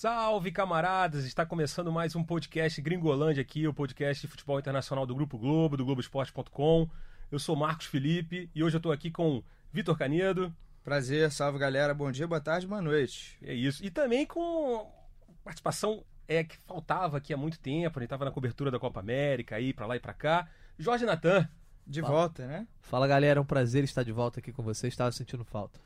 Salve camaradas! Está começando mais um podcast Gringolândia aqui, o podcast de futebol internacional do Grupo Globo, do Globoesporte.com. Eu sou Marcos Felipe e hoje eu estou aqui com Vitor Canedo. Prazer, salve galera, bom dia, boa tarde, boa noite. É isso. E também com participação é que faltava aqui há muito tempo, ele estava na cobertura da Copa América, aí para lá e para cá. Jorge Natan. De Fala. volta, né? Fala galera, é um prazer estar de volta aqui com vocês. Estava sentindo falta.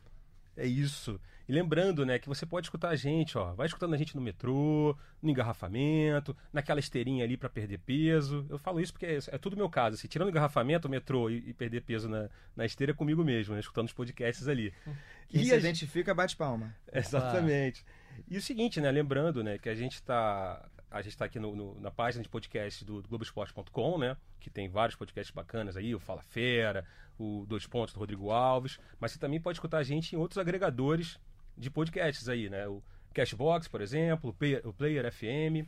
É isso. E lembrando, né, que você pode escutar a gente, ó. Vai escutando a gente no metrô, no engarrafamento, naquela esteirinha ali para perder peso. Eu falo isso porque é, é tudo meu caso. Assim, tirando o engarrafamento, o metrô e, e perder peso na, na esteira é comigo mesmo, né, escutando os podcasts ali. Quem E se a identifica, bate palma. Exatamente. E o seguinte, né? Lembrando, né, que a gente está a gente está aqui no- no- na página de podcast do, do Globoesporte.com, né? Que tem vários podcasts bacanas aí, o Fala Fera, o Dois Pontos do Rodrigo Alves. Mas você também pode escutar a gente em outros agregadores de podcasts aí, né? O Cashbox, por exemplo, o Player, o Player FM,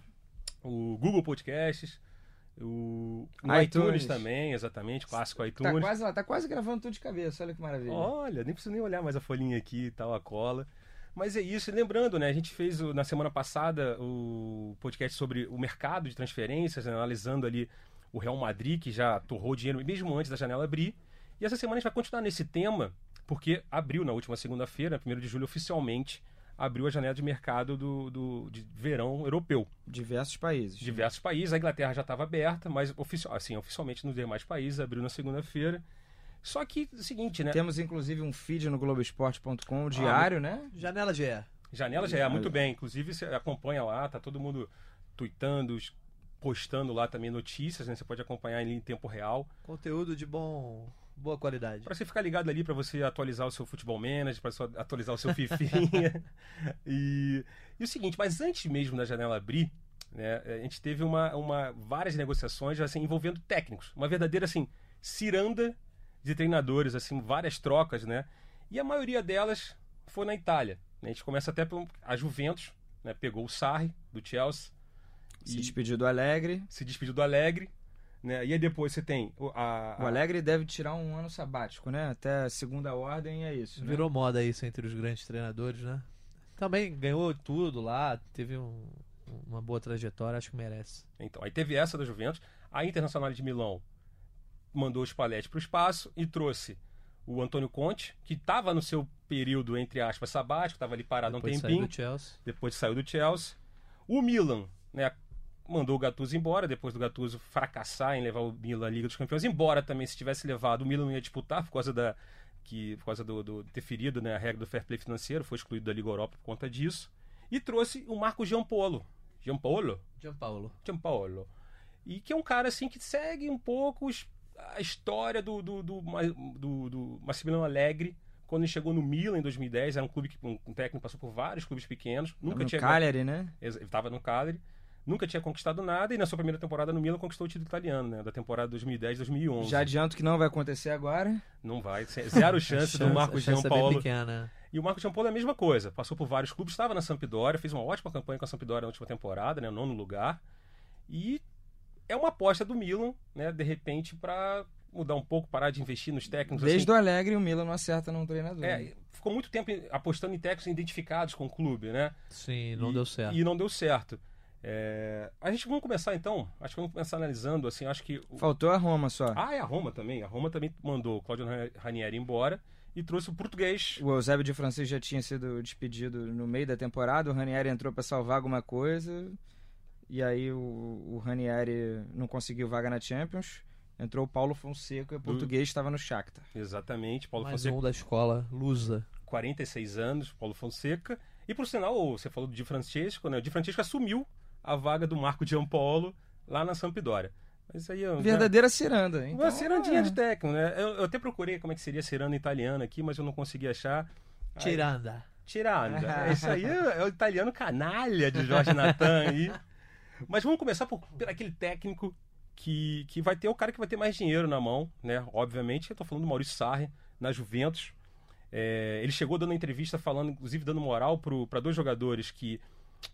o Google Podcasts, o iTunes, iTunes. também, exatamente, clássico Tá iTunes. quase lá, tá quase gravando tudo de cabeça, olha que maravilha. Olha, nem preciso nem olhar mais a folhinha aqui e tal, a cola. Mas é isso, e lembrando, né? A gente fez o- na semana passada o podcast sobre o mercado de transferências, né, analisando ali o Real Madrid, que já torrou dinheiro mesmo antes da janela abrir. E essa semana a gente vai continuar nesse tema, porque abriu na última segunda-feira, 1 de julho, oficialmente, abriu a janela de mercado do, do- de verão europeu Diversos países. diversos países. A Inglaterra já estava aberta, mas ofici assim, oficialmente nos demais países abriu na segunda-feira. Só que é o seguinte, né? Temos inclusive um feed no Globoesporte.com diário, né? Janela GE. Janela já é muito bem. Inclusive, você acompanha lá, tá todo mundo tweetando, postando lá também notícias, né? Você pode acompanhar ali em tempo real. Conteúdo de bom, boa qualidade. Para você ficar ligado ali, para você atualizar o seu futebol manager, para atualizar o seu fifinha. e, e o seguinte, mas antes mesmo da janela abrir, né, a gente teve uma, uma, várias negociações assim, envolvendo técnicos. Uma verdadeira assim, ciranda de treinadores, assim, várias trocas, né? E a maioria delas foi na Itália. né? A gente começa até por a Juventus, né? Pegou o Sarri do Chelsea Se despediu do Alegre. se despediu do Alegre, né? E aí depois você tem o- a, O a- Alegre deve tirar um ano sabático, né? Até a segunda ordem é isso. né? Virou moda isso entre os grandes treinadores, né? Também ganhou tudo lá, teve um- uma boa trajetória, acho que merece. Então, aí teve essa da Juventus. A Internacional de Milão mandou o Spalletti para o espaço e trouxe o Antônio Conte, que estava no seu período, entre aspas, sabático, estava ali parado há um Depois saiu tempinho, do Chelsea. depois saiu do Chelsea. O Milan, né, mandou o Gattuso embora, depois do Gattuso fracassar em levar o Milan à Liga dos Campeões, embora também se tivesse levado, o Milan não ia disputar por causa da que por causa do, do ter ferido né, a regra do fair play financeiro, foi excluído da Liga Europa por conta disso. E trouxe o Marco Giampolo. Giampolo? Gianpaolo. Giampaolo. E que é um cara assim que segue um pouco os- a história do, do, do, do, do Massimiliano Alegre quando ele chegou no Milan em 2010. Era um clube que um técnico passou por vários clubes pequenos. Nunca no tinha Cagliari, né? Ele estava no Cagliari. Nunca tinha conquistado nada e na sua primeira temporada no Milan conquistou o título italiano, né? Da temporada 2010-2011. Já adianto que não vai acontecer agora. Não vai. ze- Zero chance, do Marco chance é Giampaolo. pequena. E o Marco Giampolo é a mesma coisa. Passou por vários clubes, estava na Sampdoria, fez uma ótima campanha com a Sampdoria na última temporada, né? Nono lugar. E é uma aposta do Milan, né? De repente, para mudar um pouco, parar de investir nos técnicos. Desde assim. o Alegre o Milan não acerta num treinador. É, ficou muito tempo apostando em técnicos identificados com o clube, né? Sim, não E- deu certo. E não deu certo. É, A gente vamos começar então. Acho que vamos começar analisando assim. Acho que o- Faltou a Roma só. ah, é a Roma também. A Roma também mandou o Claudio Ranieri embora e trouxe o português. O Eusébio de Francisco já tinha sido despedido no meio da temporada. O Ranieri entrou para salvar alguma coisa. E aí o, o Ranieri não conseguiu vaga na Champions. Entrou o Paulo Fonseca, português, estava no Shakhtar. Exatamente, Paulo Mais Fonseca, um da escola, Lusa. 46 anos, Paulo Fonseca. E por sinal, você falou do Di Francesco, né? O Di Francesco assumiu a vaga do Marco Giampolo lá na Sampdoria. Mas isso aí é Verdadeira ciranda. Uma Então, cirandinha é. de técnico, né? Eu, eu até procurei como é que seria ciranda italiana aqui, mas eu não consegui achar. Aí- Tiranda. Tiranda. Isso aí é, é o italiano canalha de Jorge Natan aí. Mas vamos começar por, por aquele técnico que, que vai ter o cara que vai ter mais dinheiro na mão, né? Obviamente, eu tô falando do Maurício Sarri na Juventus. É, ele chegou dando entrevista falando, inclusive dando moral para dois jogadores que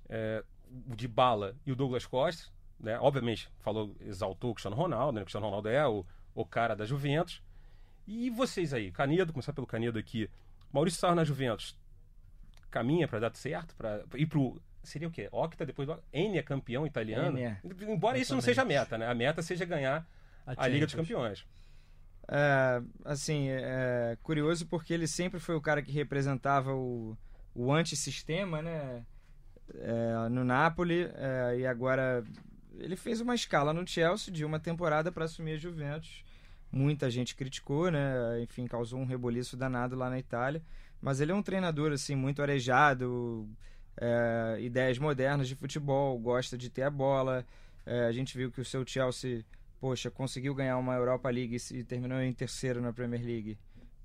é, o de Bala e o Douglas Costa, né? Obviamente, falou, exaltou o Cristiano Ronaldo, né? O Cristiano Ronaldo é o, o cara da Juventus. E vocês aí, Canedo, começar pelo Canedo aqui. Maurício Sarro na Juventus, caminha para dar certo? Para ir pro. Seria o quê? Octa, depois do. N é campeão italiano. É. Embora isso não seja a meta, né? A meta seja ganhar a, a Liga dos Campeões. É, assim, é curioso porque ele sempre foi o cara que representava o, o antissistema, né? É, no Napoli, é, e agora ele fez uma escala no Chelsea de uma temporada para assumir a Juventus. Muita gente criticou, né? Enfim, causou um reboliço danado lá na Itália. Mas ele é um treinador assim muito arejado, é, ideias modernas de futebol, gosta de ter a bola. É, a gente viu que o seu Chelsea, poxa, conseguiu ganhar uma Europa League e terminou em terceiro na Premier League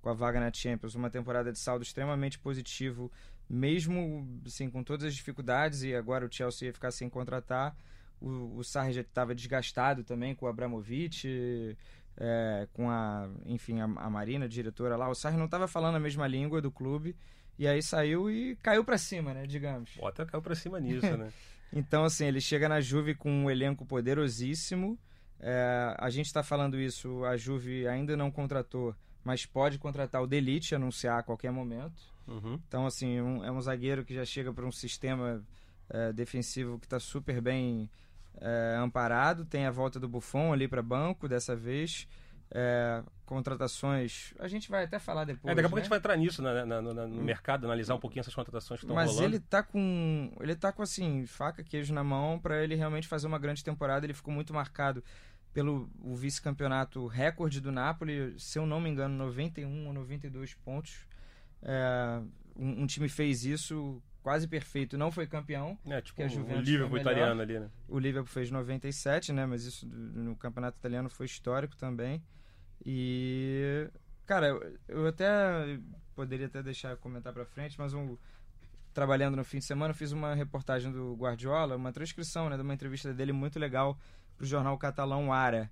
com a vaga na Champions, uma temporada de saldo extremamente positivo, mesmo assim com todas as dificuldades e agora o Chelsea ia ficar sem contratar. O, o Sarri já estava desgastado também com o Abramovich, é, com a, enfim, a, a Marina, a diretora lá. O Sarri não estava falando a mesma língua do clube. E aí saiu e caiu para cima, né, digamos. Bota caiu para cima nisso, né? então, assim, ele chega na Juve com um elenco poderosíssimo. É, a gente está falando isso, a Juve ainda não contratou, mas pode contratar o Delite, anunciar a qualquer momento. Uhum. Então, assim, um, é um zagueiro que já chega para um sistema é, defensivo que está super bem é, amparado. Tem a volta do Buffon ali para banco dessa vez. É, contratações. A gente vai até falar depois. É, daqui a pouco né? a gente vai entrar nisso né, no, no, no mercado, analisar um pouquinho essas contratações que estão Mas rolando. ele tá com. Ele tá com assim, faca, queijo na mão para ele realmente fazer uma grande temporada. Ele ficou muito marcado pelo o vice-campeonato recorde do Napoli, se eu não me engano, 91 ou 92 pontos. É, um, um time fez isso quase perfeito, não foi campeão. É, tipo a Juventus o Liverpool italiano ali, né? O Liverpool fez 97, né? Mas isso no campeonato italiano foi histórico também. E cara, eu, até poderia até deixar comentar para frente, mas um, trabalhando no fim de semana, eu fiz uma reportagem do Guardiola, uma transcrição, né, de uma entrevista dele muito legal pro jornal catalão Ara.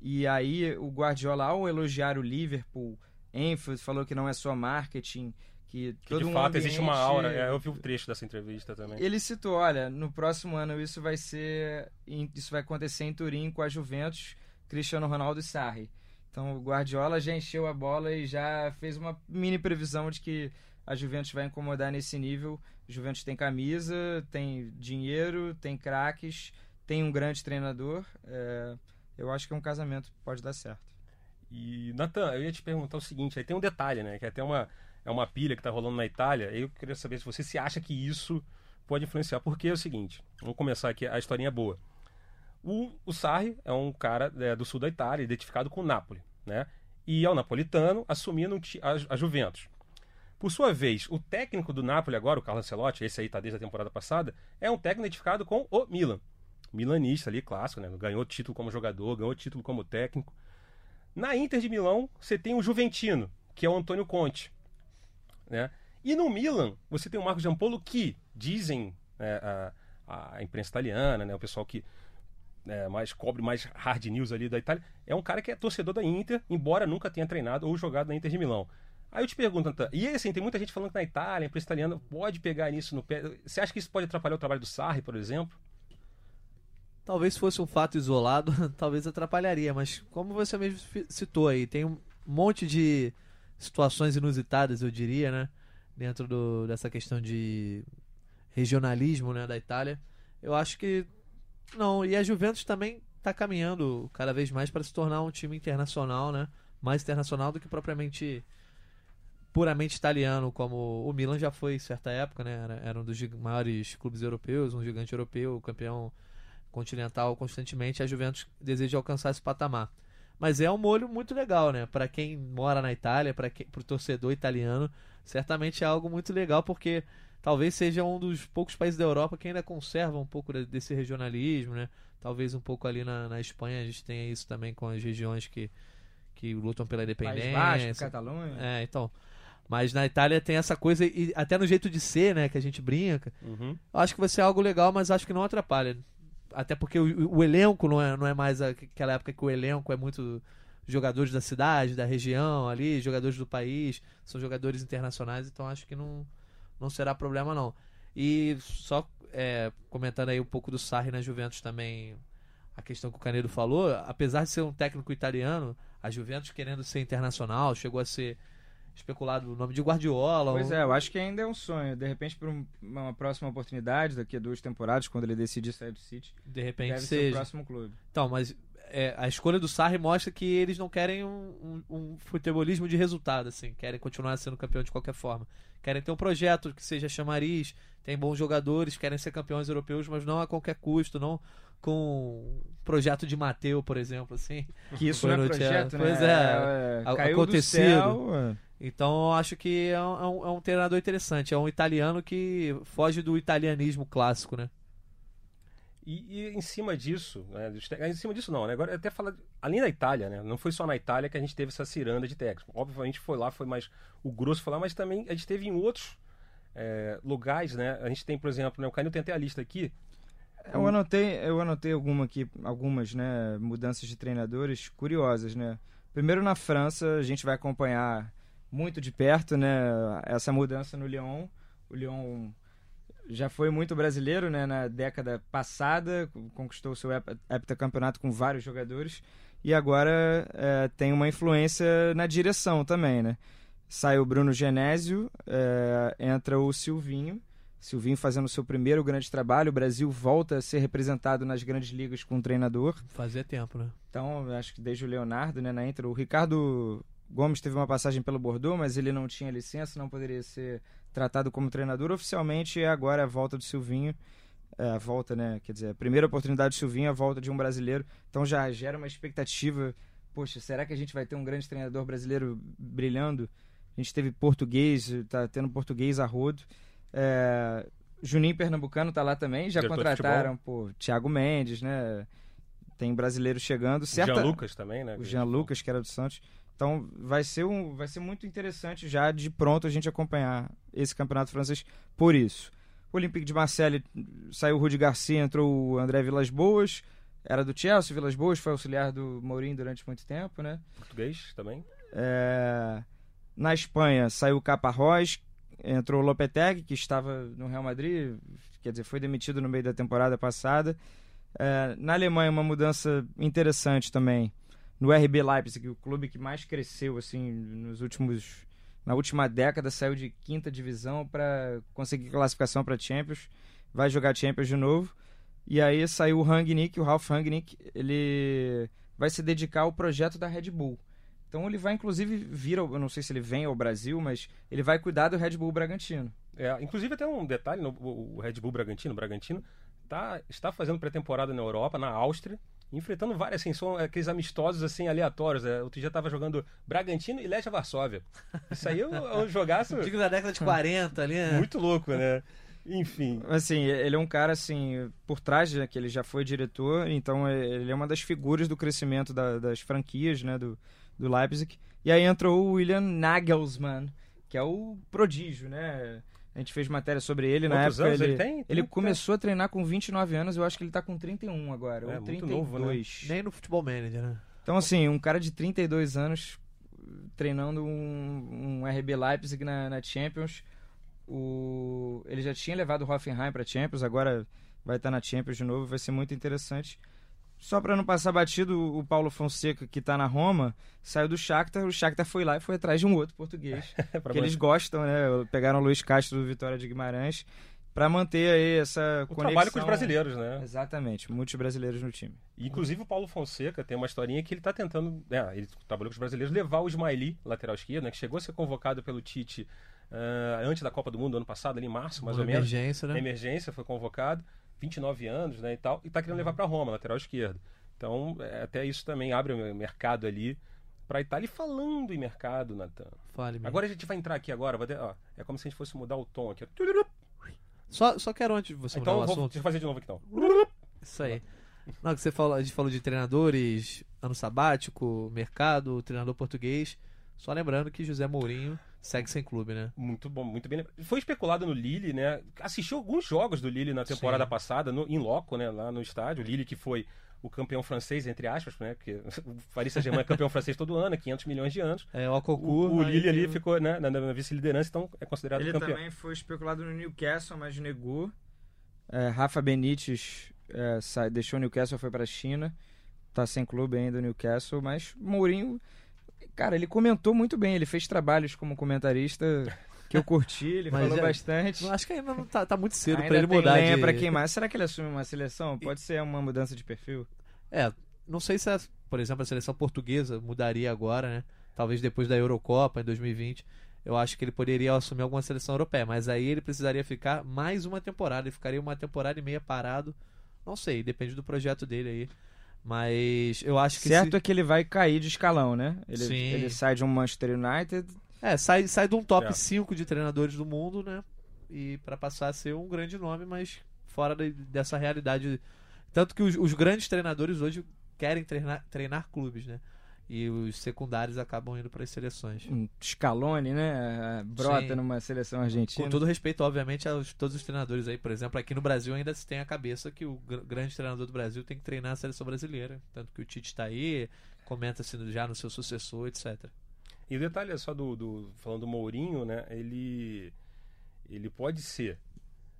E aí o Guardiola ao elogiar o Liverpool, ênfase falou que não é só marketing, que, Que todo de um fato existe uma ambiente- aura. É, eu vi um trecho dessa entrevista também. ele citou, olha, no próximo ano isso vai ser, isso vai acontecer em Turim com a Juventus, Cristiano Ronaldo e Sarri. Então o Guardiola já encheu a bola e já fez uma mini previsão de que a Juventus vai incomodar nesse nível. A Juventus tem camisa, tem dinheiro, tem craques, tem um grande treinador. É, eu acho que é um casamento pode dar certo. E, Natan, eu ia te perguntar o seguinte, aí tem um detalhe, né? Que é até uma, é uma pilha que tá rolando na Itália. Eu queria saber se você se acha que isso pode influenciar. Porque é o seguinte, vamos começar aqui, a historinha é boa. O, o Sarri é um cara é, do sul da Itália, identificado com o Napoli, né? E é o napolitano assumindo a, a Juventus. Por sua vez, o técnico do Napoli agora, o Carlo Ancelotti, esse aí tá desde a temporada passada, é um técnico identificado com o Milan. Milanista ali, clássico, né? Ganhou título como jogador, ganhou título como técnico. Na Inter de Milão, você tem o Juventino, que é o Antônio Conte. Né? E no Milan, você tem o Marco Giampolo, que dizem né, a, a imprensa italiana, né, o pessoal que né, mais cobre mais hard news ali da Itália, é um cara que é torcedor da Inter, embora nunca tenha treinado ou jogado na Inter de Milão. Aí eu te pergunto, Antan, e assim, tem muita gente falando que na Itália, a imprensa italiana pode pegar nisso no pé. Você acha que isso pode atrapalhar o trabalho do Sarri, por exemplo? Talvez se fosse um fato isolado, talvez atrapalharia, mas como você mesmo citou aí, tem um monte de situações inusitadas, eu diria, né? Dentro do- dessa questão de regionalismo né, da Itália. Eu acho que. Não, e a Juventus também está caminhando cada vez mais para se tornar um time internacional, né? Mais internacional do que propriamente puramente italiano, como o Milan já foi em certa época, né? Era, era um dos maiores clubes europeus, um gigante europeu, campeão continental constantemente, a Juventus deseja alcançar esse patamar. Mas é um molho muito legal, né? Para quem mora na Itália, para o torcedor italiano, certamente é algo muito legal porque talvez seja um dos poucos países da Europa que ainda conserva um pouco de- desse regionalismo, né? Talvez um pouco ali na, na Espanha a gente tenha isso também com as regiões que, que lutam pela País independência. Basco, Catalunha. É, então. Mas na Itália tem essa coisa, e até no jeito de ser, né, que a gente brinca. Uhum. Eu acho que vai ser algo legal, mas acho que não atrapalha. Até porque o, o elenco não é, não é mais aquela época que o elenco é muito jogadores da cidade, da região ali, jogadores do país, são jogadores internacionais, então acho que não, não será problema não. E só é, comentando aí um pouco do Sarri na Juventus também, a questão que o Canedo falou, apesar de ser um técnico italiano, a Juventus querendo ser internacional, chegou a ser especulado o nome de Guardiola. Pois um- é, eu acho que ainda é um sonho. De repente, por um- uma próxima oportunidade, daqui a duas temporadas, quando ele decidir sair do City, de repente deve ser o seja. próximo clube. Então, mas é, a escolha do Sarri mostra que eles não querem um, um, um futebolismo de resultado, assim. Querem continuar sendo campeão de qualquer forma. Querem ter um projeto que seja chamariz, tem bons jogadores, querem ser campeões europeus, mas não a qualquer custo, não com um projeto de Mateu, por exemplo, assim. Que isso não é projeto, né? Pois é, a- caiu acontecido. do céu. é. Então, acho que é é um- é um treinador interessante. É um italiano que foge do italianismo clássico, né? E, e em cima disso, né, te- em cima disso não, né? Agora até falar, além da Itália, né? Não foi só na Itália que a gente teve essa ciranda de técnico. Obviamente foi lá, foi mais o grosso foi lá, mas também a gente teve em outros é, lugares, né? A gente tem, por exemplo, né, o Canil tem até a lista aqui. Eu anotei, eu anotei alguma aqui, algumas né, mudanças de treinadores curiosas, né? Primeiro na França, a gente vai acompanhar muito de perto, né, essa mudança no Lyon. O Lyon já foi muito brasileiro, né, na década passada, conquistou o seu hep- heptacampeonato com vários jogadores e agora é, tem uma influência na direção também, né? Sai o Bruno Genésio, é, entra o Silvinho, Silvinho fazendo o seu primeiro grande trabalho. O Brasil volta a ser representado nas grandes ligas com um treinador. Fazia tempo, né? Então, acho que desde o Leonardo, né, na intro, o Ricardo Gomes teve uma passagem pelo Bordeaux, mas ele não tinha licença, não poderia ser tratado como treinador oficialmente. E agora a volta do Silvinho, é, a volta, né, quer dizer, a primeira oportunidade do Silvinho, a volta de um brasileiro. Então já gera uma expectativa. Poxa, será que a gente vai ter um grande treinador brasileiro brilhando? A gente teve português, tá tendo português a rodo. É, Juninho Pernambucano tá lá também, já Diretor contrataram, pô, Thiago Mendes, né? Tem brasileiro chegando. O Certa... Jean Lucas também, né? O Jean Lucas, que era do Santos. Então vai ser, um, vai ser muito interessante já de pronto a gente acompanhar esse campeonato francês por isso. O Olympique de Marseille saiu o Rudi Garcia, entrou o André Vilas Boas, era do Chelsea, Vilas Boas foi auxiliar do Mourinho durante muito tempo, né? Português também. É, Na Espanha saiu o Caparrós, entrou o Lopetegui, que estava no Real Madrid, quer dizer, foi demitido no meio da temporada passada. É, Na Alemanha, uma mudança interessante também. No RB Leipzig, o clube que mais cresceu assim nos últimos na última década, saiu de quinta divisão para conseguir classificação para Champions, vai jogar Champions de novo. E aí saiu o Rangnick, o Ralf Rangnick, ele vai se dedicar ao projeto da Red Bull. Então ele vai inclusive vir, eu não sei se ele vem ao Brasil, mas ele vai cuidar do Red Bull Bragantino. É, inclusive até um detalhe, o Red Bull Bragantino, Bragantino tá, está fazendo pré-temporada na Europa, na Áustria, enfrentando várias, assim, são aqueles amistosos assim aleatórios. É, outro dia tava jogando Bragantino e Legia Varsóvia. Isso aí é um, é jogaço Digo da década de 40 ali, né? muito louco, né? Enfim, Assim, ele é um cara assim, por trás, né, que ele já foi diretor, então é- ele é uma das figuras do crescimento da- das franquias, né, do, do Leipzig. E aí entrou o William Nagelsmann, que é o prodígio, né? A gente fez matéria sobre ele na quantos época. anos ele, ele tem? ele Trinta? começou a treinar com 29 anos, eu acho que ele tá com 31 agora, É, ou muito 32. novo, né? Nem no futebol manager, né? Então, assim, um cara de 32 anos treinando um, um RB Leipzig na, na Champions. O, ele já tinha levado o Hoffenheim para Champions, agora vai estar na Champions de novo, vai ser muito interessante. Só para não passar batido, o Paulo Fonseca, que está na Roma, saiu do Shakhtar, o Shakhtar foi lá e foi atrás de um outro português. pra que eles gostam, né? Pegaram o Luiz Castro do Vitória de Guimarães para manter aí essa o conexão. trabalho com os brasileiros, né? Exatamente, muitos brasileiros no time. E, Inclusive o Paulo Fonseca tem uma historinha que ele tá tentando, né, ele trabalhou com os brasileiros, levar o Ismaili, lateral esquerdo, né, que chegou a ser convocado pelo Tite ah, antes da Copa do Mundo, ano passado, ali em março, mais Uma ou menos. emergência, né? Emergência, foi convocado, 29 anos, né, e tal, e tá querendo levar para Roma, lateral esquerdo. Então, é, até isso também abre o mercado ali para Itália. E falando em mercado, Natan, Fale, mesmo. agora a gente vai entrar aqui agora, de- ó, é como se a gente fosse mudar o tom aqui. Só, só quero antes de você mudar Então, o eu vou, assunto. deixa eu fazer de novo aqui então. Isso aí. Não, que você falou, a gente falou de treinadores, ano sabático, mercado, treinador português. Só lembrando que José Mourinho segue sem clube, né? Muito bom, muito bem. Foi especulado no Lille, né? Assistiu alguns jogos do Lille na temporada Sim. passada, no, em loco, né? Lá no estádio. O Lille que foi o campeão francês, entre aspas, né? Porque o Paris Saint-Germain é campeão francês todo ano, 500 milhões de anos. É, o Cocu. O, o aí Lille ali tem- ficou né, na, na vice-liderança, então é considerado Ele campeão. também foi especulado no Newcastle, mas negou. É, Rafa Benítez é, sai- deixou o Newcastle, foi para a China. Tá sem clube ainda o Newcastle, mas Mourinho, cara, ele comentou muito bem. Ele fez trabalhos como comentarista que eu curti, ele Mas falou é- bastante. Acho que ainda não tá, tá muito cedo pra ele mudar lenha de... pra queimar. Será que ele assume uma seleção? Pode ser uma mudança de perfil. É, não sei se, a- por exemplo, a seleção portuguesa mudaria agora, né? Talvez depois da Eurocopa, em 2020. Eu acho que ele poderia assumir alguma seleção europeia, mas aí ele precisaria ficar mais uma temporada. Ele ficaria uma temporada e meia parado. Não sei, depende do projeto dele aí. Mas eu acho que. certo se- é que ele vai cair de escalão, né? Ele, Sim. ele sai de um Manchester United. É, sai, sai de um top É. 5 de treinadores do mundo, né? E pra passar a ser um grande nome, mas fora de- dessa realidade. Tanto que os, os grandes treinadores hoje querem treinar, treinar clubes, né? E os secundários acabam indo para as seleções. um Scaloni, né? Brota Sim. numa seleção argentina. Com todo respeito, obviamente, a todos os treinadores aí. Por exemplo, aqui no Brasil ainda se tem a cabeça que o gr- grande treinador do Brasil tem que treinar a seleção brasileira. Tanto que o Tite tá aí, comenta-se já no seu sucessor, etc. E o detalhe é só do, do- falando do Mourinho, né? Ele ele pode ser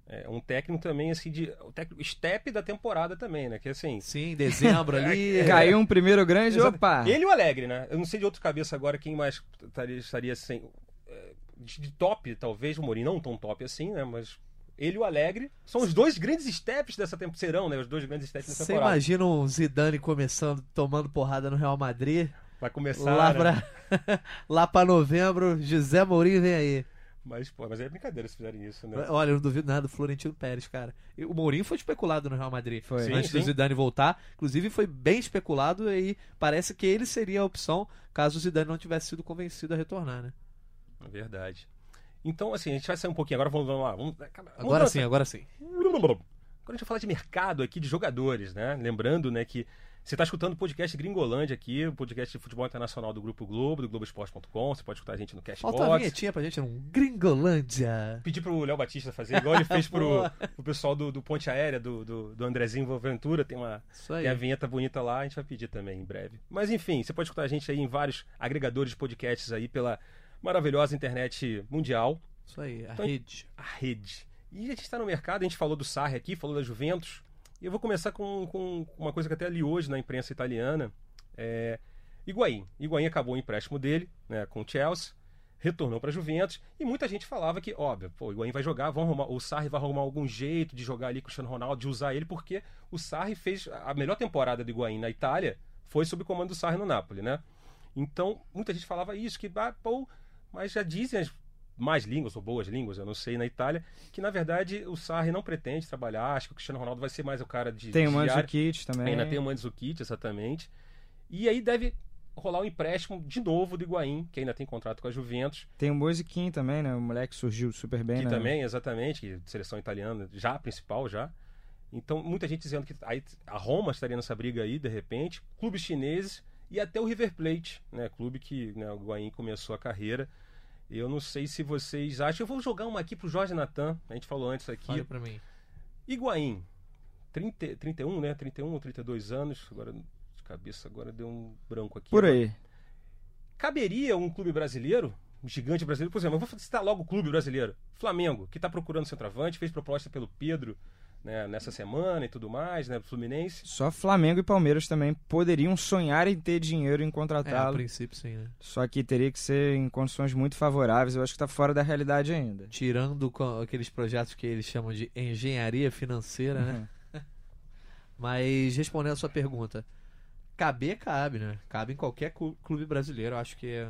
é, um técnico também assim de o técnico step da temporada também, né? Que assim, Sim, em dezembro ali. Caiu um primeiro grande, Exato. opa! ele e o Alegre, né? Eu não sei de outra cabeça agora quem mais estaria, estaria sem é, de, de top, talvez o Mourinho não tão top assim, né? Mas ele e o Alegre são os dois grandes steps dessa temporada, serão, né? Os dois grandes steps dessa Você temporada. imagina um Zidane começando, tomando porrada no Real Madrid? Vai começar, Lá né? pra, lá pra novembro, José Mourinho vem aí. Mas, pô, mas é brincadeira se fizerem isso, né? Olha, eu não duvido nada do Florentino Pérez, cara. O Mourinho foi especulado no Real Madrid Foi. Sim, antes do sim. Zidane voltar. Inclusive foi bem especulado e parece que ele seria a opção caso o Zidane não tivesse sido convencido a retornar, né? É verdade. Então, assim, a gente vai sair um pouquinho agora, vamos, vamos lá. Vamos, Agora vamos- sim, agora sim. Agora a gente vai falar de mercado aqui, de jogadores, né? Lembrando, né, que você está escutando o podcast Gringolândia aqui, o podcast de futebol internacional do Grupo Globo, do Globoesporte.com. Você pode escutar a gente no Falta uma Cashbox. vinhetinha pra gente num Gringolândia. Pedir pro Léo Batista fazer, igual ele fez pro, pro pessoal do, do Ponte Aérea, do, do, do Andrezinho Ventura. Tem uma, tem a vinheta bonita lá, a gente vai pedir também em breve. Mas enfim, você pode escutar a gente aí em vários agregadores de podcasts aí pela maravilhosa internet mundial. Isso aí, a Então- rede. a rede. E a gente está no mercado, a gente falou do Sarri aqui, falou da Juventus. E eu vou começar com, com uma coisa que até li hoje na imprensa italiana. É, Higuaín. Higuaín acabou o empréstimo dele né, com o Chelsea, retornou para a Juventus. E muita gente falava que, óbvio, pô, o Higuaín vai jogar, vão arrumar, o Sarri vai arrumar algum jeito de jogar ali com o Cristiano Ronaldo, de usar ele, porque o Sarri fez a melhor temporada do Higuaín na Itália, foi sob o comando do Sarri no Napoli, né? Então, muita gente falava isso, que, ah, pô, mas já dizem as mais línguas, ou boas línguas, eu não sei, na Itália, que na verdade o Sarri não pretende trabalhar, acho que o Cristiano Ronaldo vai ser mais o cara de Tem o. Mandzukic também. Ainda tem o Mandzukic, exatamente. E aí deve rolar um empréstimo de novo do Higuaín, que ainda tem contrato com a Juventus, Tem o Moisiquim também, né? O moleque surgiu super bem, que né? também, exatamente, que seleção italiana, já principal já. Então, muita gente dizendo que a Roma estaria nessa briga aí, de repente, clubes chineses e até o River Plate, né? Clube que né, o Higuaín começou a carreira. Eu não sei se vocês acham. Eu vou jogar uma aqui pro Jorge Natan. A gente falou antes aqui. Olha pra mim. Higuaín, 30, 31, né? 31 ou 32 anos. Agora, de cabeça, agora deu um branco aqui. Por aí. Caberia um clube brasileiro, um gigante brasileiro, por exemplo, eu vou citar logo o clube brasileiro. Flamengo, que está procurando centroavante, fez proposta pelo Pedro né, nessa semana e tudo mais, né? Fluminense. Só Flamengo e Palmeiras também poderiam sonhar em ter dinheiro em É, a contratá-lo. princípio sim, né? Só que teria que ser em condições muito favoráveis. Eu acho que tá fora da realidade ainda. Tirando aqueles projetos que eles chamam de engenharia financeira, Uhum. né? Mas respondendo a sua pergunta, caber cabe, né? Cabe em qualquer clu- clube brasileiro. Eu acho que é,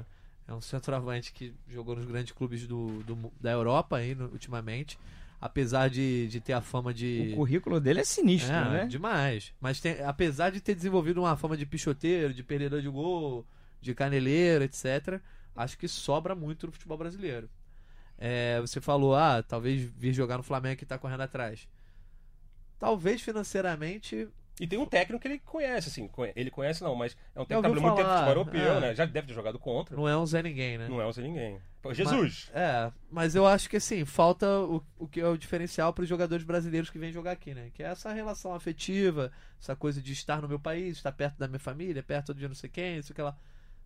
é um centroavante que jogou nos grandes clubes do, do da Europa aí no- ultimamente. Apesar de, de ter a fama de. O currículo dele é sinistro, É, né? demais. Mas tem- apesar de ter desenvolvido uma fama de pichoteiro, de perdedor de gol, de caneleiro, etc., acho que sobra muito no futebol brasileiro. É, você falou, ah, talvez vir jogar no Flamengo que tá correndo atrás. Talvez financeiramente E tem um técnico que ele conhece, assim. Ele conhece não, mas é um técnico que trabalhou muito tempo no falar, futebol europeu, é. né? Já deve ter jogado contra. Não é um Zé Ninguém, né? Não é um sem ninguém. Pô, Jesus! Mas- é, mas eu acho que assim, falta o, o que é o diferencial para os jogadores brasileiros que vêm jogar aqui, né? Que é essa relação afetiva, essa coisa de estar no meu país, estar perto da minha família, perto de não sei quem, não sei o que lá.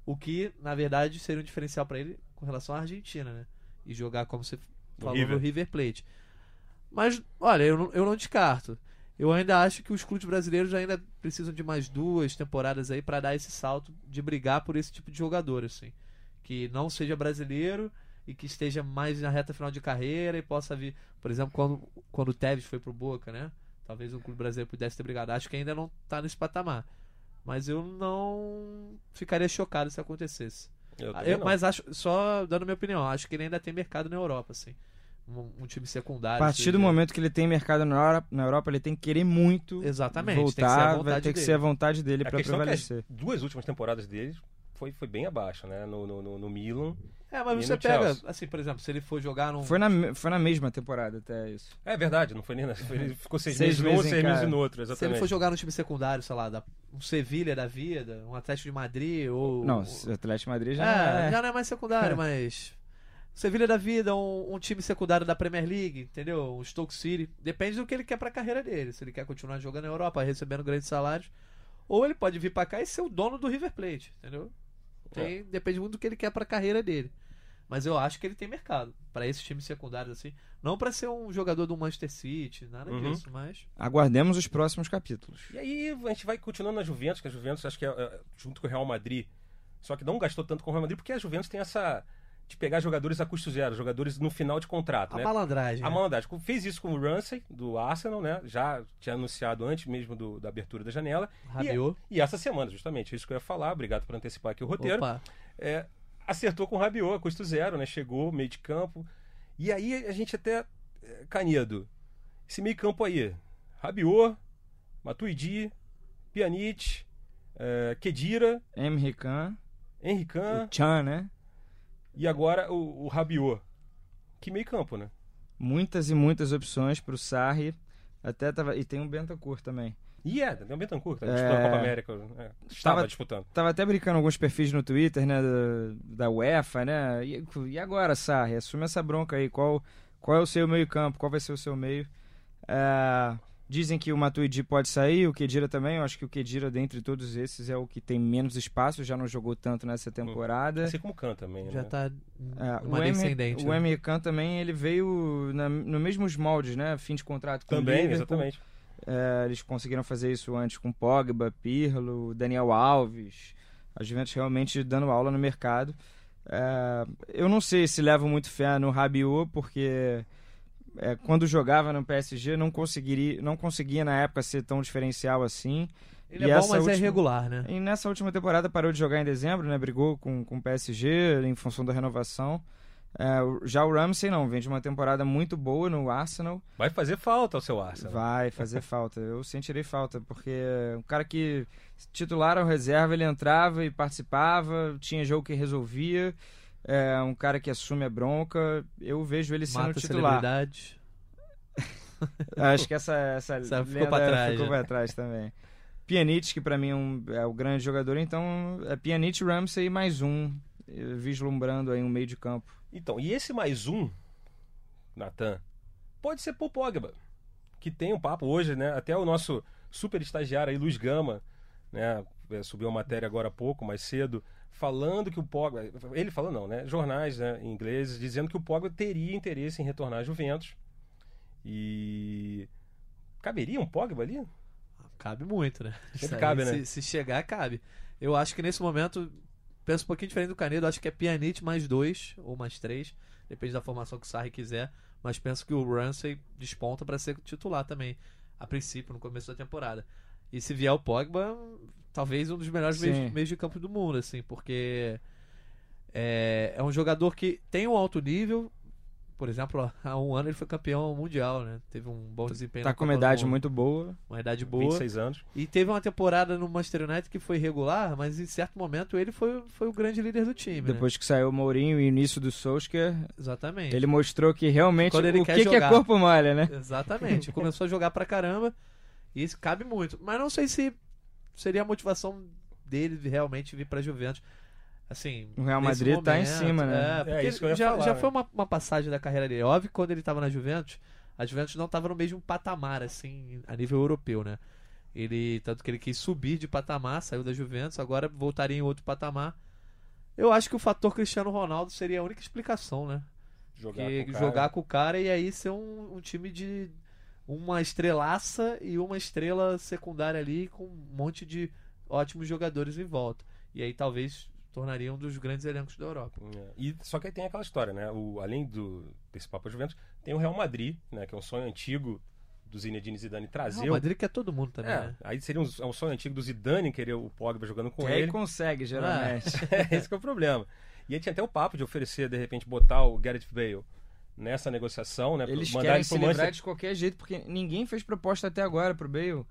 O que, na verdade, seria um diferencial para ele com relação à Argentina, né? E jogar, como você falou, River. no River Plate. Mas, olha, eu não, eu não descarto. Eu ainda acho que os clubes brasileiros ainda precisam de mais duas temporadas aí para dar esse salto de brigar por esse tipo de jogador, assim. Que não seja brasileiro e que esteja mais na reta final de carreira e possa vir, por exemplo, quando, quando o Tevez foi pro Boca, né? Talvez um clube brasileiro pudesse ter brigado. Acho que ainda não tá nesse patamar. Mas eu não ficaria chocado se acontecesse. Eu Ah, eu- mas acho, só dando minha opinião, acho que ele ainda tem mercado na Europa, assim. Um, um time A secundário. partir seja- do momento que ele tem mercado na Europa, na Europa ele tem que querer muito Exatamente, tem que ser a voltar, vontade vai ter que dele. ser a vontade dele a pra questão é que as prevalecer. duas últimas temporadas dele foi, foi bem abaixo, né? No, no, no- no Milan. É, mas E você no pega, Chelsea? assim, por exemplo, se ele for jogar num. Foi na, foi na mesma temporada até isso. É verdade, não foi nem. na- Ele ficou seis, Seis meses num, meses em seis meses no outro, Se ele exatamente. for jogar no time secundário, sei lá, da, um Sevilha da vida, um Atlético de Madrid ou. Não, o Atlético de Madrid já É, é. já não é mais secundário, mas. Sevilha da vida, um, um time secundário da Premier League, entendeu? Um Stoke City. Depende do que ele quer pra carreira dele. Se ele quer continuar jogando na Europa, recebendo grandes salários. Ou ele pode vir pra cá e ser o dono do River Plate, entendeu? Tem, Depende muito do que ele quer pra carreira dele. Mas eu acho que ele tem mercado pra esses times secundários assim. Não pra ser um jogador do Manchester City, nada Uhum. disso, mas. Aguardemos os próximos capítulos. E aí a gente vai continuando na Juventus, que a Juventus acho que é, é, junto com o Real Madrid, só que não gastou tanto com o Real Madrid, porque a Juventus tem essa de pegar jogadores a custo zero, jogadores no final de contrato, A né? malandragem. A né? malandragem. Fez isso com o Ramsey, do Arsenal, né? Já tinha anunciado antes mesmo do- da abertura da janela. Rabiot. E essa semana, justamente, isso que eu ia falar, obrigado por antecipar aqui o roteiro. Opa. é, acertou com o Rabiot, a custo zero, né? Chegou, meio de campo. E aí a gente até. é, Canedo. Esse meio campo aí. Rabiot, Matuidi, Pjanic, é, Kedira, Henrican o Chan, né? E agora o, o Rabiot. Que meio campo, né? Muitas e muitas opções pro Sarri. Até tava, e tem um Bentancur também. E é, tem o Betancourt, tá É. disputando a Copa América. é, estava Tava- disputando. Tava até brincando alguns perfis no Twitter, né, da, da UEFA, né? E, e agora, Sarri, assume essa bronca aí. Qual, qual é o seu meio campo? Qual vai ser o seu meio? É, dizem que o Matuidi pode sair, o Kedira também. Eu acho que o Kedira, dentre todos esses, é o que tem menos espaço. Já não jogou tanto nessa temporada. Assim como Can também, Já né? tá É, uma o Emre- descendente. O né? Emre Can também, ele veio na, no mesmos moldes, né? Fim de contrato com o Também, Liverpool. exatamente. É, eles conseguiram fazer isso antes com Pogba, Pirlo, Daniel Alves. A Juventus realmente dando aula no mercado. É, eu não sei se levo muito fé no Rabiot, porque é, quando jogava no PSG não conseguiria, não conseguia na época ser tão diferencial assim. Ele E é bom, essa mas é última- irregular, né? E nessa última temporada parou de jogar em dezembro, né? Brigou com, com o PSG em função da renovação. É, já o Ramsey não, vem de uma temporada muito boa no Arsenal. Vai fazer falta o seu Arsenal. Vai fazer falta. Eu sentirei falta, porque um cara que titular ou reserva, ele entrava e participava, tinha jogo que resolvia. É um cara que assume a bronca. Eu vejo ele sendo Mata titular. celebridades. Acho que essa, essa, Essa ficou pra trás, ficou né? pra trás também. Pjanic, que pra mim é, um, é o grande jogador, então é Pjanic, Ramsey e mais um, eh, vislumbrando aí um meio de campo. Então, e esse mais um, Natan, pode ser por Pogba, que tem um papo hoje, né? Até o nosso super estagiário aí, Luiz Gama, né? é, Subiu a matéria agora há pouco, mais cedo, falando que o Pogba. Ele falou não, né? Jornais né, ingleses dizendo que o Pogba teria interesse em retornar à Juventus. E. Caberia um Pogba ali? Cabe muito, né? Sempre aí, cabe, né? Se, se chegar, cabe. Eu acho que nesse momento, penso um pouquinho diferente do Canedo. Acho que é Pjanic mais dois ou mais três. Depende da formação que o Sarri quiser. Mas penso que o Ramsey desponta para ser titular também. A princípio, no começo da temporada. E se vier o Pogba, talvez um dos melhores meios, meios de campo do mundo, assim, porque é, é um jogador que tem um alto nível. Por exemplo, há um ano ele foi campeão mundial, né? Teve um bom desempenho Tá na com uma idade muito boa. Uma idade boa. 26 anos. E teve uma temporada no Manchester United que foi regular, mas em certo momento ele foi, foi o grande líder do time. né? Depois que saiu o Mourinho e o início do Solskjaer, Exatamente. ele mostrou que realmente Quando ele o que, que é corpo mole, né? Exatamente. Começou a jogar pra caramba. E isso cabe muito. Mas não sei se seria a motivação dele realmente vir pra Juventus. Assim, O Real Madrid tá em momento, cima, né? É, É, porque isso que eu ia já, falar, já né? foi uma, uma passagem da carreira dele. Óbvio que quando ele tava na Juventus, a Juventus não tava no mesmo patamar, assim, a nível europeu, né? Ele, tanto que ele quis subir de patamar, saiu da Juventus, agora voltaria em outro patamar. Eu acho que o fator Cristiano Ronaldo seria a única explicação, né? Jogar que com o cara. jogar com o cara e aí ser um, um time de uma estrelaça e uma estrela secundária ali com um monte de ótimos jogadores em volta. E aí talvez tornaria um dos grandes elencos da Europa. É, E, só que aí tem aquela história, né? O, além do, desse papo Juventus, tem o Real Madrid, né? Que é um sonho antigo do Zinedine Zidane trazer. O Madrid quer todo mundo também, É, né? aí seria um, é um sonho antigo do Zidane querer o Pogba jogando com Que aí ele. consegue, geralmente. Esse que é o problema. E aí tinha até o papo de oferecer, de repente, botar o Gareth Bale nessa negociação, né? Eles mandar querem ele se pro livrar Manchester. de qualquer jeito, porque ninguém fez proposta até agora pro Bale.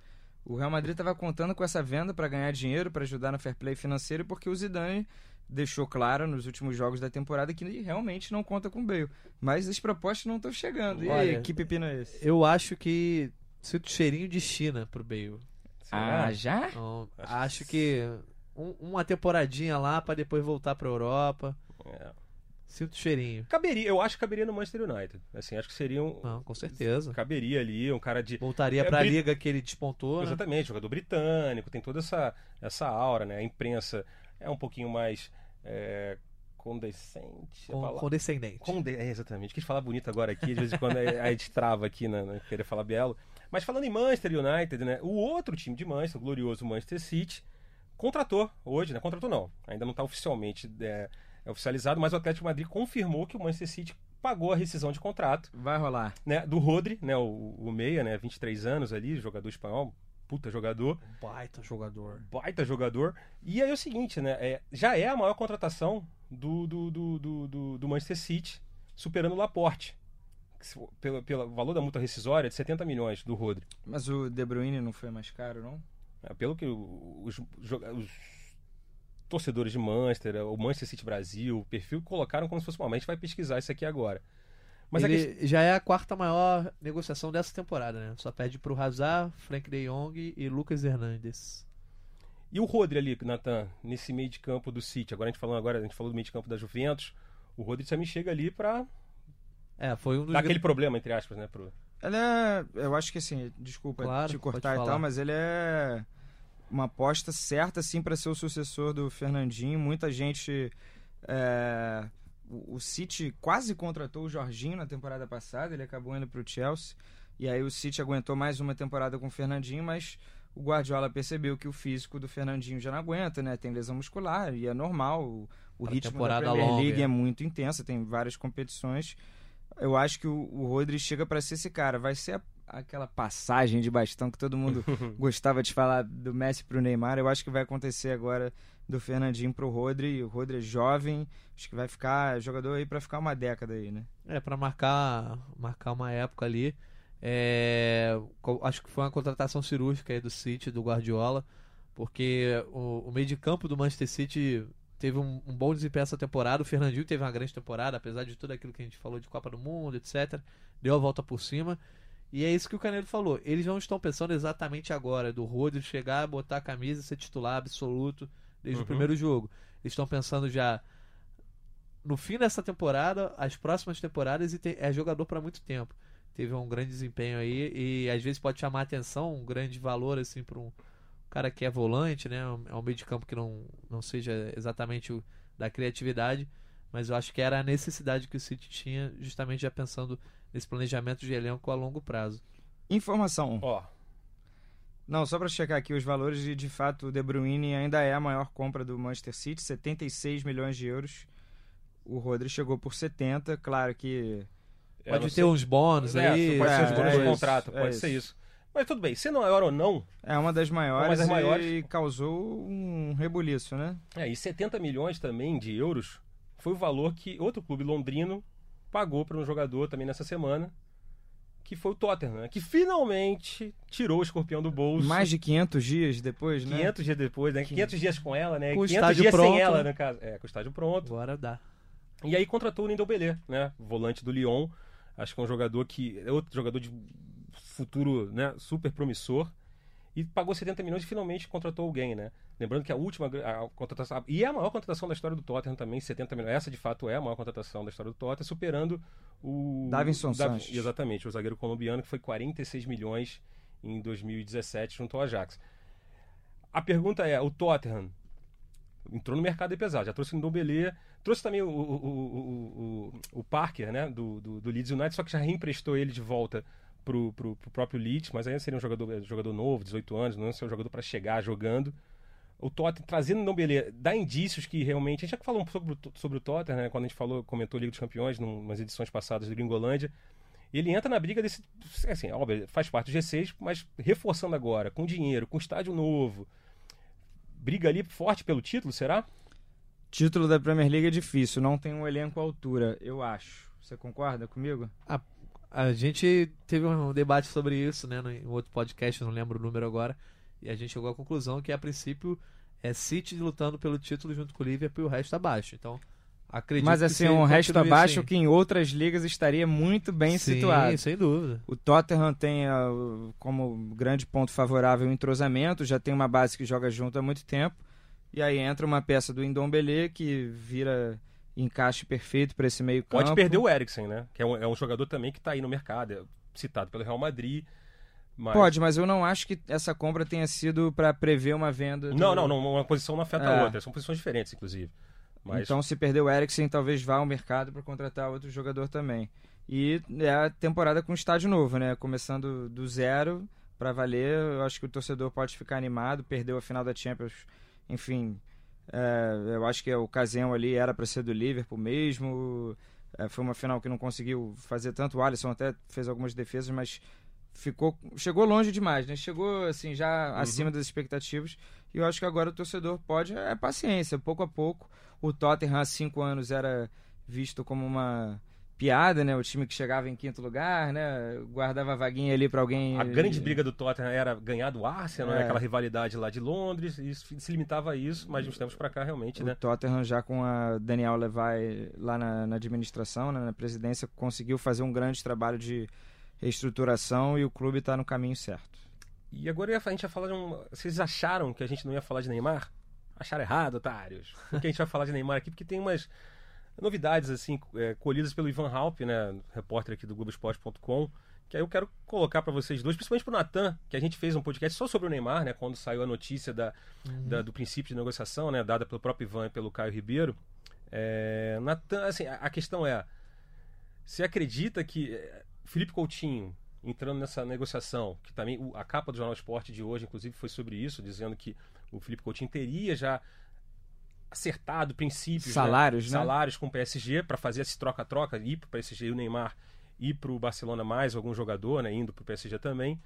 O Real Madrid estava contando com essa venda para ganhar dinheiro, para ajudar no fair play financeiro, porque o Zidane deixou claro nos últimos jogos da temporada que ele realmente não conta com o Bale. Mas as propostas não estão chegando. E aí, Olha, que pepino é esse? Eu acho que sinto cheirinho de China pro Bale. Será? Ah, já? Então, Acho que um- uma temporadinha lá pra depois voltar pra Europa. É. Sinto cheirinho. Caberia, eu acho que caberia no Manchester United. Assim, acho que seria um. Não, com certeza. Caberia ali, um cara de. Voltaria É, pra Brit- liga que ele despontou, né? Exatamente, jogador britânico, tem toda essa, essa aura, né? A imprensa é um pouquinho mais é, condescente. a Com, palavra- condescendente. Conde... É, exatamente. Quis falar bonito agora aqui, de vez em quando a a gente trava aqui na, na querer falar belo. Mas falando em Manchester United, né? O outro time de Manchester, o glorioso Manchester City, contratou hoje, né? Contratou não, ainda não está oficialmente é, é oficializado, mas o Atlético de Madrid confirmou que o Manchester City pagou a rescisão de contrato, Vai rolar. né? Do Rodri, né? O, o meia, né? 23 anos ali, jogador espanhol, puta jogador Baita jogador. baita jogador. E aí é o seguinte, né? É, já é a maior contratação do, do, do, do, do- do Manchester City, superando o Laporte. Pelo, pelo valor da multa rescisória de 70 milhões do Rodri. Mas o De Bruyne não foi mais caro, não? É, Pelo que o- os, joga- os torcedores de Manchester, o Manchester City Brasil, o perfil colocaram como se fosse uma. A gente vai pesquisar isso aqui agora. Mas ele questão- já é a quarta maior negociação dessa temporada, né? Só perde pro Hazard, Frank de Jong e Lucas Hernandes. E o Rodri ali, Nathan, nesse meio de campo do City. Agora a gente falando agora, a gente falou do meio de campo da Juventus. O Rodri também chega ali pra É, foi um dos dar aquele problema, entre aspas, né? Pro... Ele é. Eu acho que assim, desculpa Claro, te cortar e falar. tal, mas ele é uma aposta certa, assim, para ser o sucessor do Fernandinho. Muita gente. é, o, o City quase contratou o Jorginho na temporada passada, ele acabou indo pro Chelsea. E aí o City aguentou mais uma temporada com o Fernandinho, mas o Guardiola percebeu que o físico do Fernandinho já não aguenta, né? Tem lesão muscular e é normal. O, o ritmo da Premier longa, League é. é muito intensa, tem várias competições. Eu acho que o, o Rodri chega para ser esse cara. Vai ser aquela passagem de bastão que todo mundo gostava de falar do Messi pro Neymar. Eu acho que vai acontecer agora do Fernandinho pro Rodri. O Rodri é jovem, acho que vai ficar jogador aí para ficar uma década aí, né? É, pra marcar, marcar uma época ali. É, acho que foi uma contratação cirúrgica aí do City, do Guardiola, porque o, o meio de campo do Manchester City teve um, um bom desempenho essa temporada. O Fernandinho teve uma grande temporada, apesar de tudo aquilo que a gente falou de Copa do Mundo, etc. Deu a volta por cima. E é isso que o Canedo falou. Eles não estão pensando exatamente agora do Rodri chegar, botar a camisa e ser titular absoluto desde Uhum. o primeiro jogo. Eles estão pensando já no fim dessa temporada, as próximas temporadas e é jogador para muito tempo. Teve um grande desempenho aí e às vezes pode chamar a atenção, um grande valor assim para um cara que é volante, né? É um meio de campo que não, não seja exatamente o da criatividade, mas eu acho que era a necessidade que o City tinha, justamente já pensando nesse planejamento de elenco a longo prazo. Informação. Ó, Não, só para checar aqui os valores e de fato o De Bruyne ainda é a maior compra do Manchester City, 76 milhões de euros. O Rodri chegou por 70, claro que eu Pode ter sei- uns bônus É, aí. pode ser os é, bônus é do isso, contrato, é pode ser isso. Mas tudo bem, sendo maior ou não, é uma das maiores, das maiores. e causou um rebuliço, né? é, e 70 milhões também de euros foi o valor que outro clube londrino pagou para um jogador também nessa semana, que foi o Tottenham, né? que finalmente tirou o escorpião do bolso. Mais de 500 dias depois, né? 500 dias depois, né? 500 dias com ela, né? Com o 500 estádio dias sem pronto. ela, no caso. É, com o estádio pronto. Agora dá. E aí contratou o Lindel Belé, né? Volante do Lyon. Acho que é um jogador que. É outro jogador de futuro, né? Super promissor. E pagou 70 milhões e finalmente contratou alguém, né? Lembrando que a última a contratação, e é a maior contratação da história do Tottenham também, 70 milhões. Essa de fato é a maior contratação da história do Tottenham, superando o Davinson Dav- Sanches. Exatamente, o zagueiro colombiano que foi 46 milhões em 2017 junto ao Ajax. A pergunta é, o Tottenham entrou no mercado pesado, já trouxe o Ndombele, trouxe também o, o, o, o, o Parker, né, do, do, do Leeds United, só que já reemprestou ele de volta pro, pro, pro próprio Leeds, mas ainda seria um jogador, jogador novo, 18 anos, não seria um jogador para chegar jogando. O Tottenham trazendo o Ndombele dá indícios que realmente, a gente já falou um pouco sobre, o- sobre o Tottenham, né, quando a gente falou, comentou Liga dos Campeões, num- umas edições passadas do Gringolândia, ele entra na briga desse. Assim, óbvio, faz parte do G6, mas reforçando agora, com dinheiro, com estádio novo. Briga ali forte pelo título, será? Título da Premier League é difícil, não tem um elenco à altura, eu acho. Você concorda comigo? A gente teve um debate sobre isso, né, em outro podcast, não lembro o número agora, e a gente chegou à conclusão que a princípio é City lutando pelo título junto com o Liverpool e o resto abaixo. Então, acredito Mas assim, um resto abaixo assim. que em outras ligas estaria muito bem Sim, situado. sem dúvida. O Tottenham tem ah, como grande ponto favorável o entrosamento, já tem uma base que joga junto há muito tempo. E aí entra uma peça do Indombele que vira encaixe perfeito para esse meio campo. Pode perder o Eriksen, né? Que é um, é um jogador também que está aí no mercado, é citado pelo Real Madrid. Mas... Pode, mas eu não acho que essa compra tenha sido para prever uma venda. do- Não, não, não, uma posição não afeta É. a outra, são posições diferentes, inclusive. Mas Então, se perder o Eriksen, talvez vá ao mercado para contratar outro jogador também. E é a temporada com estádio novo, né? Começando do zero para valer. Eu acho que o torcedor pode ficar animado. Perdeu a final da Champions, enfim. É, eu acho que a ocasião ali era para ser do Liverpool mesmo. É, foi uma final que não conseguiu fazer tanto. O Alisson até fez algumas defesas, mas ficou chegou longe demais, né? Chegou assim já acima das expectativas. E eu acho que agora o torcedor pode é paciência, pouco a pouco. O Tottenham há cinco anos era visto como uma piada, né? O time que chegava em quinto lugar, né? Guardava a vaguinha ali para alguém. a grande briga do Tottenham era ganhar do Arsenal, né? É. aquela rivalidade lá de Londres, e isso se limitava a isso, mas de uns tempos para cá realmente, O né? Tottenham já com a Daniel Levy lá na, na administração, né, na presidência, conseguiu fazer um grande trabalho de reestruturação e o clube está no caminho certo. E agora a gente ia falar de um. Vocês acharam que a gente não ia falar de Neymar? Acharam errado, otários. Porque a gente vai falar de Neymar aqui, porque tem umas novidades assim é, colhidas pelo Ivan Halp, né, repórter aqui do Globoesporte.com, que aí eu quero colocar para vocês dois, principalmente pro Natan, que a gente fez um podcast só sobre o Neymar, né, quando saiu a notícia da, da- do princípio de negociação, né, dada pelo próprio Ivan e pelo Caio Ribeiro. É, Natan, assim, a, a questão é, você acredita que é, Felipe Coutinho entrando nessa negociação, que também o- a capa do Jornal Esporte de hoje, inclusive, foi sobre isso, dizendo que o Felipe Coutinho teria já acertado princípios, Salários, né? né? salários com o PSG para fazer esse troca-troca, ir para o PSG e o Neymar ir para o Barcelona mais algum jogador, né, indo para o PSG também.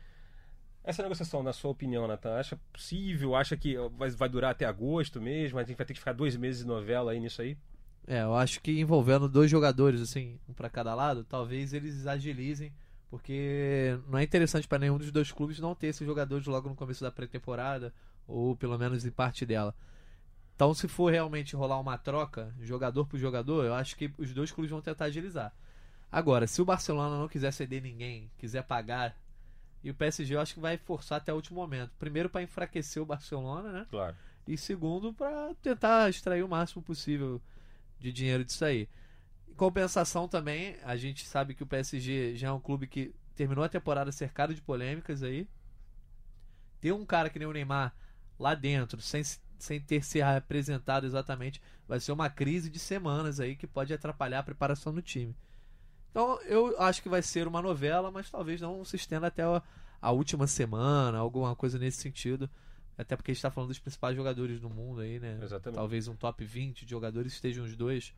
Essa negociação, na sua opinião, Natan, acha possível? Acha que vai, durar até agosto mesmo? A gente vai ter que ficar dois meses de novela aí nisso aí? É, eu acho que envolvendo dois jogadores, assim, um pra cada lado, talvez eles agilizem, porque não é interessante pra nenhum dos dois clubes não ter esses jogadores logo no começo da pré-temporada, ou pelo menos em parte dela. Então, se for realmente rolar uma troca, jogador por jogador, eu acho que os dois clubes vão tentar agilizar. Agora, se o Barcelona não quiser ceder ninguém, quiser pagar, e o PSG eu acho que vai forçar até o último momento. Primeiro para enfraquecer o Barcelona, né? Claro. e segundo para tentar extrair o máximo possível de dinheiro disso aí. Em compensação também, a gente sabe que o PSG já é um clube que terminou a temporada cercado de polêmicas aí. Ter um cara que nem o Neymar lá dentro, sem, sem ter se apresentado exatamente, vai ser uma crise de semanas aí que pode atrapalhar a preparação do time. Então eu acho que vai ser uma novela, mas talvez não se estenda até a, a última semana, alguma coisa nesse sentido. Até porque a gente tá falando dos principais jogadores do mundo aí, né? Exatamente. Talvez um top 20 de jogadores estejam os dois.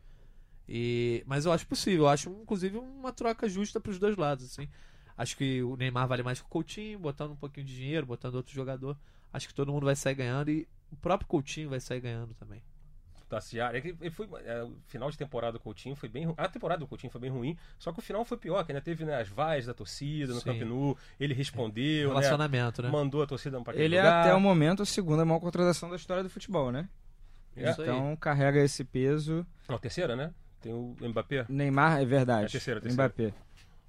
E... Mas eu acho possível. Eu acho, inclusive, uma troca justa pros dois lados, assim. Acho que o Neymar vale mais que o Coutinho, botando um pouquinho de dinheiro, botando outro jogador. Acho que todo mundo vai sair ganhando e o próprio Coutinho vai sair ganhando também. Tassiar. É que ele foi, é, o final de temporada do Coutinho foi bem A temporada do Coutinho foi bem ruim, só que o final foi pior, que ainda teve né, as vaias da torcida no Sim. Camp Nou, ele respondeu, né, Relacionamento, né? mandou a torcida para Ele é lugar. até o momento a segunda maior contratação da história do futebol, né? É. Isso aí. Então carrega esse peso. Não, terceira, né? Tem o Mbappé. Neymar é verdade. É a terceira, a terceira. Mbappé.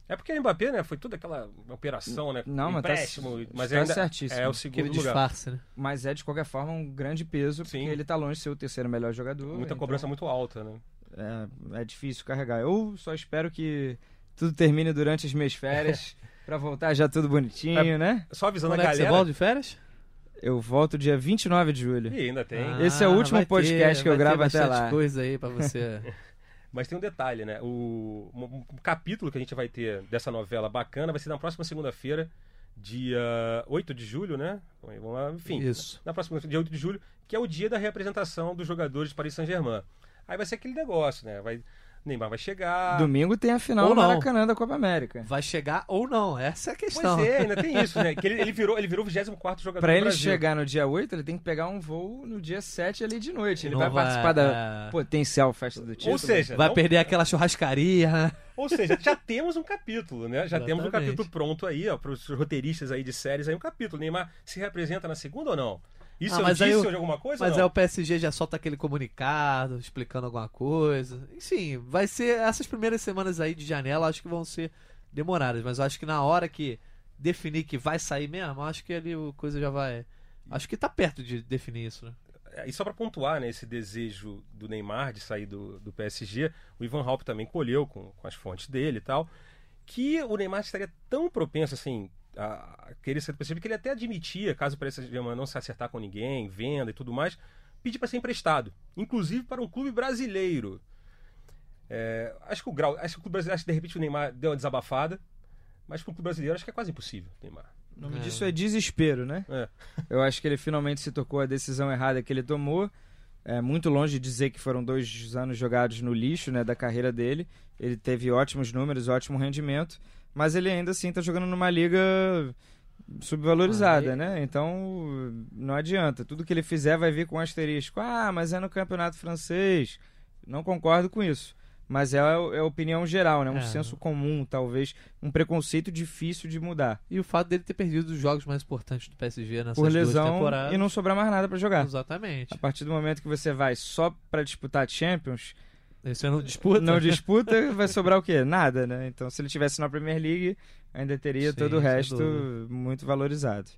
É porque o Mbappé, né, foi toda aquela operação, né? Não, mas tá- mas tá ainda certíssimo. é o segundo lugar. disfarce, né? Mas é, de qualquer forma, um grande peso, porque Sim. ele tá longe de ser o terceiro melhor jogador. Muita então cobrança muito alta, né? É, é difícil carregar. Eu só espero que tudo termine durante as minhas férias, pra voltar já tudo bonitinho, né? Só avisando Quando a é que você galera. volta de férias? Eu volto dia 29 de julho. Ih, ainda tem. Ah, Esse é o último podcast que eu ter gravo até lá. coisa aí pra você. Mas tem um detalhe, né? O um, um capítulo que a gente vai ter dessa novela bacana vai ser na próxima segunda-feira, dia 8 de julho, né? Vamos lá, Enfim, Isso. na próxima dia 8 de julho, que é o dia da reapresentação dos jogadores de Paris Saint-Germain. Aí vai ser aquele negócio, né? Vai, Neymar vai chegar. Domingo tem a final não. Maracanã da Copa América. Vai chegar ou não? Essa é a questão. Pois é, ainda tem isso, né? Que ele, ele virou, ele virou o 24 jogador Pra do ele chegar no dia 8, ele tem que pegar um voo no dia 7 ali de noite. Ele Não vai, vai- participar da é. potencial festa do título. Ou seja, Vai não- perder aquela churrascaria? Ou seja, já temos um capítulo, né? Já temos um Exatamente. capítulo pronto aí, ó, para os roteiristas aí de séries aí, um capítulo. Neymar se representa na segunda ou não? Isso Ah, é mas indício o- de alguma coisa Mas aí o PSG já solta aquele comunicado explicando alguma coisa. Enfim, vai ser. Essas primeiras semanas aí de janela acho que vão ser demoradas. Mas eu acho que na hora que definir que vai sair mesmo, acho que ali a coisa já vai. Acho que tá perto de definir isso, né? E só para pontuar né, esse desejo do Neymar de sair do, do PSG, o Ivan Halp também colheu com, com as fontes dele e tal, que o Neymar estaria tão propenso assim a do PSG que ele até admitia, caso o Paris Saint-Germain não se acertar com ninguém, venda e tudo mais, pedir para ser emprestado, inclusive para um clube brasileiro. É, acho que o grau, acho que o clube brasileiro, acho que de repente o Neymar deu uma desabafada, mas para o clube brasileiro acho que é quase impossível, Neymar. O nome É. disso é desespero, né? É. Eu acho que ele finalmente se tocou a decisão errada que ele tomou. É muito longe de dizer que foram dois anos jogados no lixo né, da carreira dele. Ele teve ótimos números, ótimo rendimento, mas ele ainda assim está jogando numa liga subvalorizada, Ah, né? Então não adianta. Tudo que ele fizer vai vir com um asterisco. Ah, mas é no campeonato francês. Não concordo com isso. Mas é, a- é opinião geral, né? Um É. senso comum, talvez. Um preconceito difícil de mudar. E o fato dele ter perdido os jogos mais importantes do PSG nessas Por duas lesão temporadas. e não sobrar mais nada para jogar. Exatamente. A partir do momento que você vai só pra disputar Champions, Esse não disputa. não disputa, vai sobrar o quê? Nada, né? Então, se ele tivesse na Premier League, ainda teria Sim, todo o resto dúvida. muito valorizado.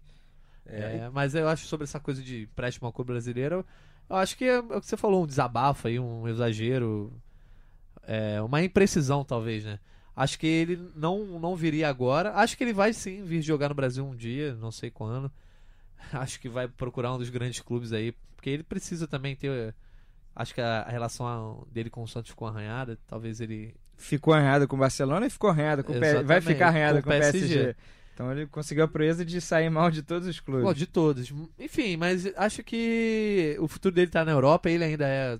É, mas eu acho sobre essa coisa de empréstimo ao clube brasileiro, eu acho que é, é o que você falou, um desabafo aí, um exagero, é, uma imprecisão talvez, né? Acho que ele não, não viria agora. Acho que ele vai sim vir jogar no Brasil um dia, não sei quando. Acho que vai procurar um dos grandes clubes aí, porque ele precisa também ter. Acho que a, a relação dele com o Santos ficou arranhada. Talvez ele Ficou arranhado com o Barcelona e ficou arranhado com o PSG. Vai ficar arranhado com o PSG. PSG. Então ele conseguiu a proeza de sair mal de todos os clubes. Bom, de todos. Enfim, mas acho que o futuro dele tá na Europa. Ele ainda é,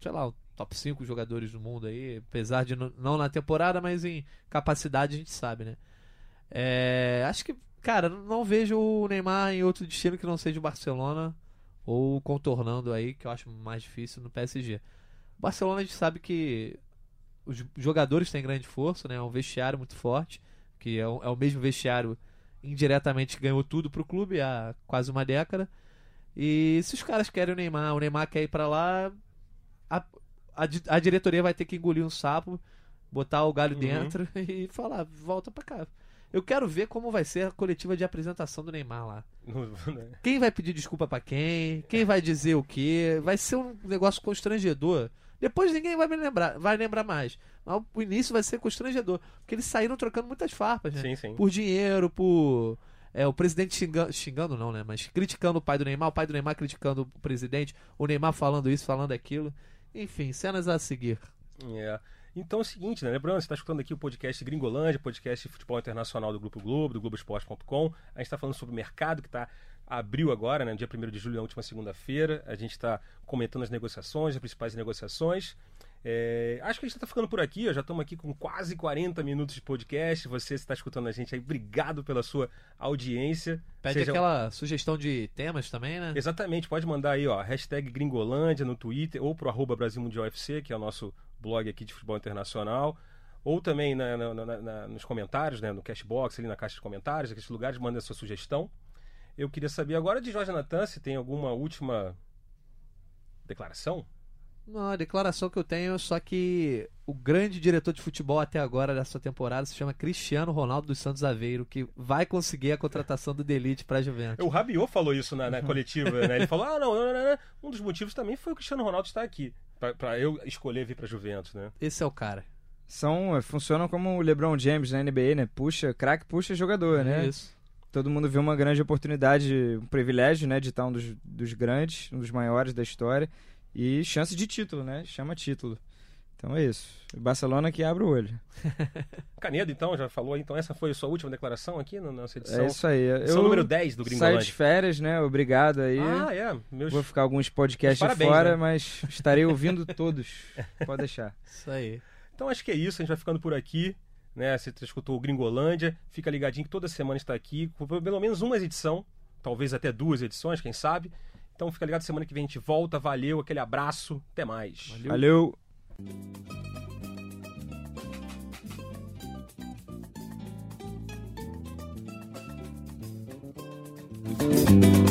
sei lá, o top 5 jogadores do mundo aí. Apesar de não- não na temporada, mas em capacidade a gente sabe, né? É, acho que, cara, não vejo o Neymar em outro destino que não seja o Barcelona ou contornando aí, que eu acho mais difícil no PSG. O Barcelona a gente sabe que os jogadores têm grande força, né? É um vestiário muito forte, que é o, é o mesmo vestiário indiretamente que ganhou tudo pro clube há quase uma década. E se os caras querem o Neymar, o Neymar quer ir pra lá, a, a, a diretoria vai ter que engolir um sapo, botar o galho Uhum. dentro e falar, volta pra cá. Eu quero ver como vai ser a coletiva de apresentação do Neymar lá. Né? Quem vai pedir desculpa pra quem? Quem vai dizer o quê? Vai ser um negócio constrangedor. Depois ninguém vai me lembrar, vai lembrar mais. Mas o início vai ser constrangedor, porque eles saíram trocando muitas farpas, né? Sim, sim. por dinheiro, por. É, o presidente xingando, xingando não, né? Mas criticando o pai do Neymar, o pai do Neymar criticando o presidente, o Neymar falando isso, falando aquilo. Enfim, cenas a seguir. É. Então é o seguinte, né? Lembrando, você está escutando aqui o podcast Gringolândia, podcast de futebol internacional do Grupo Globo, do Globoesporte.com. A gente está falando sobre o mercado que está abriu agora, né? Dia 1 de julho, na última segunda-feira. A gente está comentando as negociações, as principais negociações. É, acho que a gente está ficando por aqui, ó. já estamos aqui com quase 40 minutos de podcast. Você está escutando a gente aí, obrigado pela sua audiência. Pede Seja- aquela sugestão de temas também, né? Exatamente, pode mandar aí, ó, hashtag Gringolândia no Twitter ou pro arroba Brasil Mundial FC, que é o nosso blog aqui de futebol internacional. Ou também na- na- na- nos comentários, né, no Cashbox, ali na caixa de comentários, aqueles lugares, manda a sua sugestão. Eu queria saber agora de Jorge Natan se tem alguma última declaração. Não, a declaração que eu tenho, só que o grande diretor de futebol até agora dessa temporada se chama Cristiano Ronaldo dos Santos Aveiro, que vai conseguir a contratação do Delite para a Juventus. O Rabiot falou isso na, na coletiva, né? Ele falou: ah, não, não, não, não, um dos motivos também foi o Cristiano Ronaldo estar aqui, para eu escolher vir para Juventus, né? Esse é o cara. São, funcionam como o LeBron James na NBA, né? Puxa, craque puxa jogador, né? Isso. Todo mundo viu uma grande oportunidade, um privilégio, né, de estar um dos, dos grandes, um dos maiores da história e chance de título, né? Chama título. Então é isso. Barcelona que abre o olho. Canedo, então, já falou. Então, essa foi a sua última declaração aqui na nossa edição. É isso aí. Edição Eu número 10 do saio Gringolândia. de férias, né? Obrigado aí. Ah, é. Meus... Vou ficar alguns podcasts parabéns, fora, né? mas estarei ouvindo todos. Pode deixar. Isso aí. Então acho que é isso, a gente vai ficando por aqui. Né? Você escutou o Gringolândia, fica ligadinho que toda semana está aqui, com pelo menos uma edição, talvez até duas edições, quem sabe. Então fica ligado, semana que vem a gente volta. Valeu, aquele abraço, até mais. Valeu. Valeu. Música